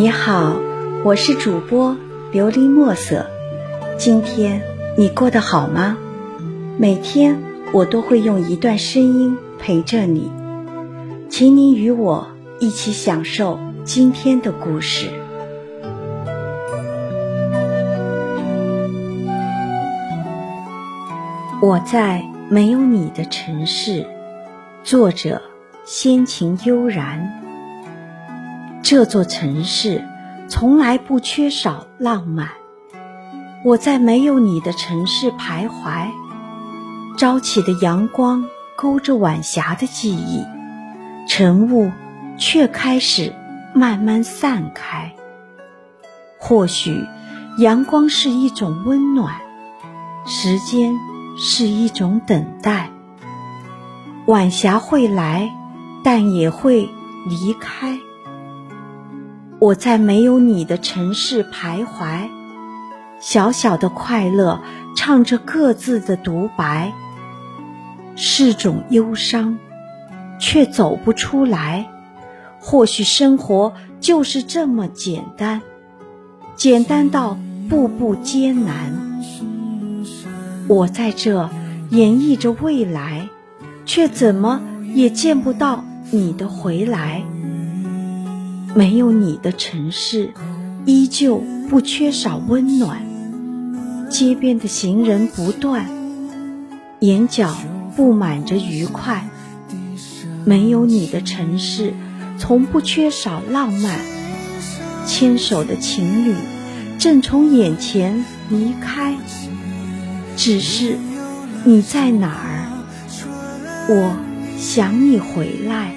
你好，我是主播琉璃墨色。今天你过得好吗？每天我都会用一段声音陪着你，请你与我一起享受今天的故事。我在没有你的城市，作者：先秦悠然。这座城市从来不缺少浪漫。我在没有你的城市徘徊，朝起的阳光勾着晚霞的记忆，晨雾却开始慢慢散开。或许，阳光是一种温暖，时间是一种等待。晚霞会来，但也会离开。我在没有你的城市徘徊，小小的快乐唱着各自的独白，是种忧伤，却走不出来。或许生活就是这么简单，简单到步步艰难。我在这演绎着未来，却怎么也见不到你的回来。没有你的城市，依旧不缺少温暖。街边的行人不断，眼角布满着愉快。没有你的城市，从不缺少浪漫。牵手的情侣正从眼前离开，只是你在哪儿？我想你回来。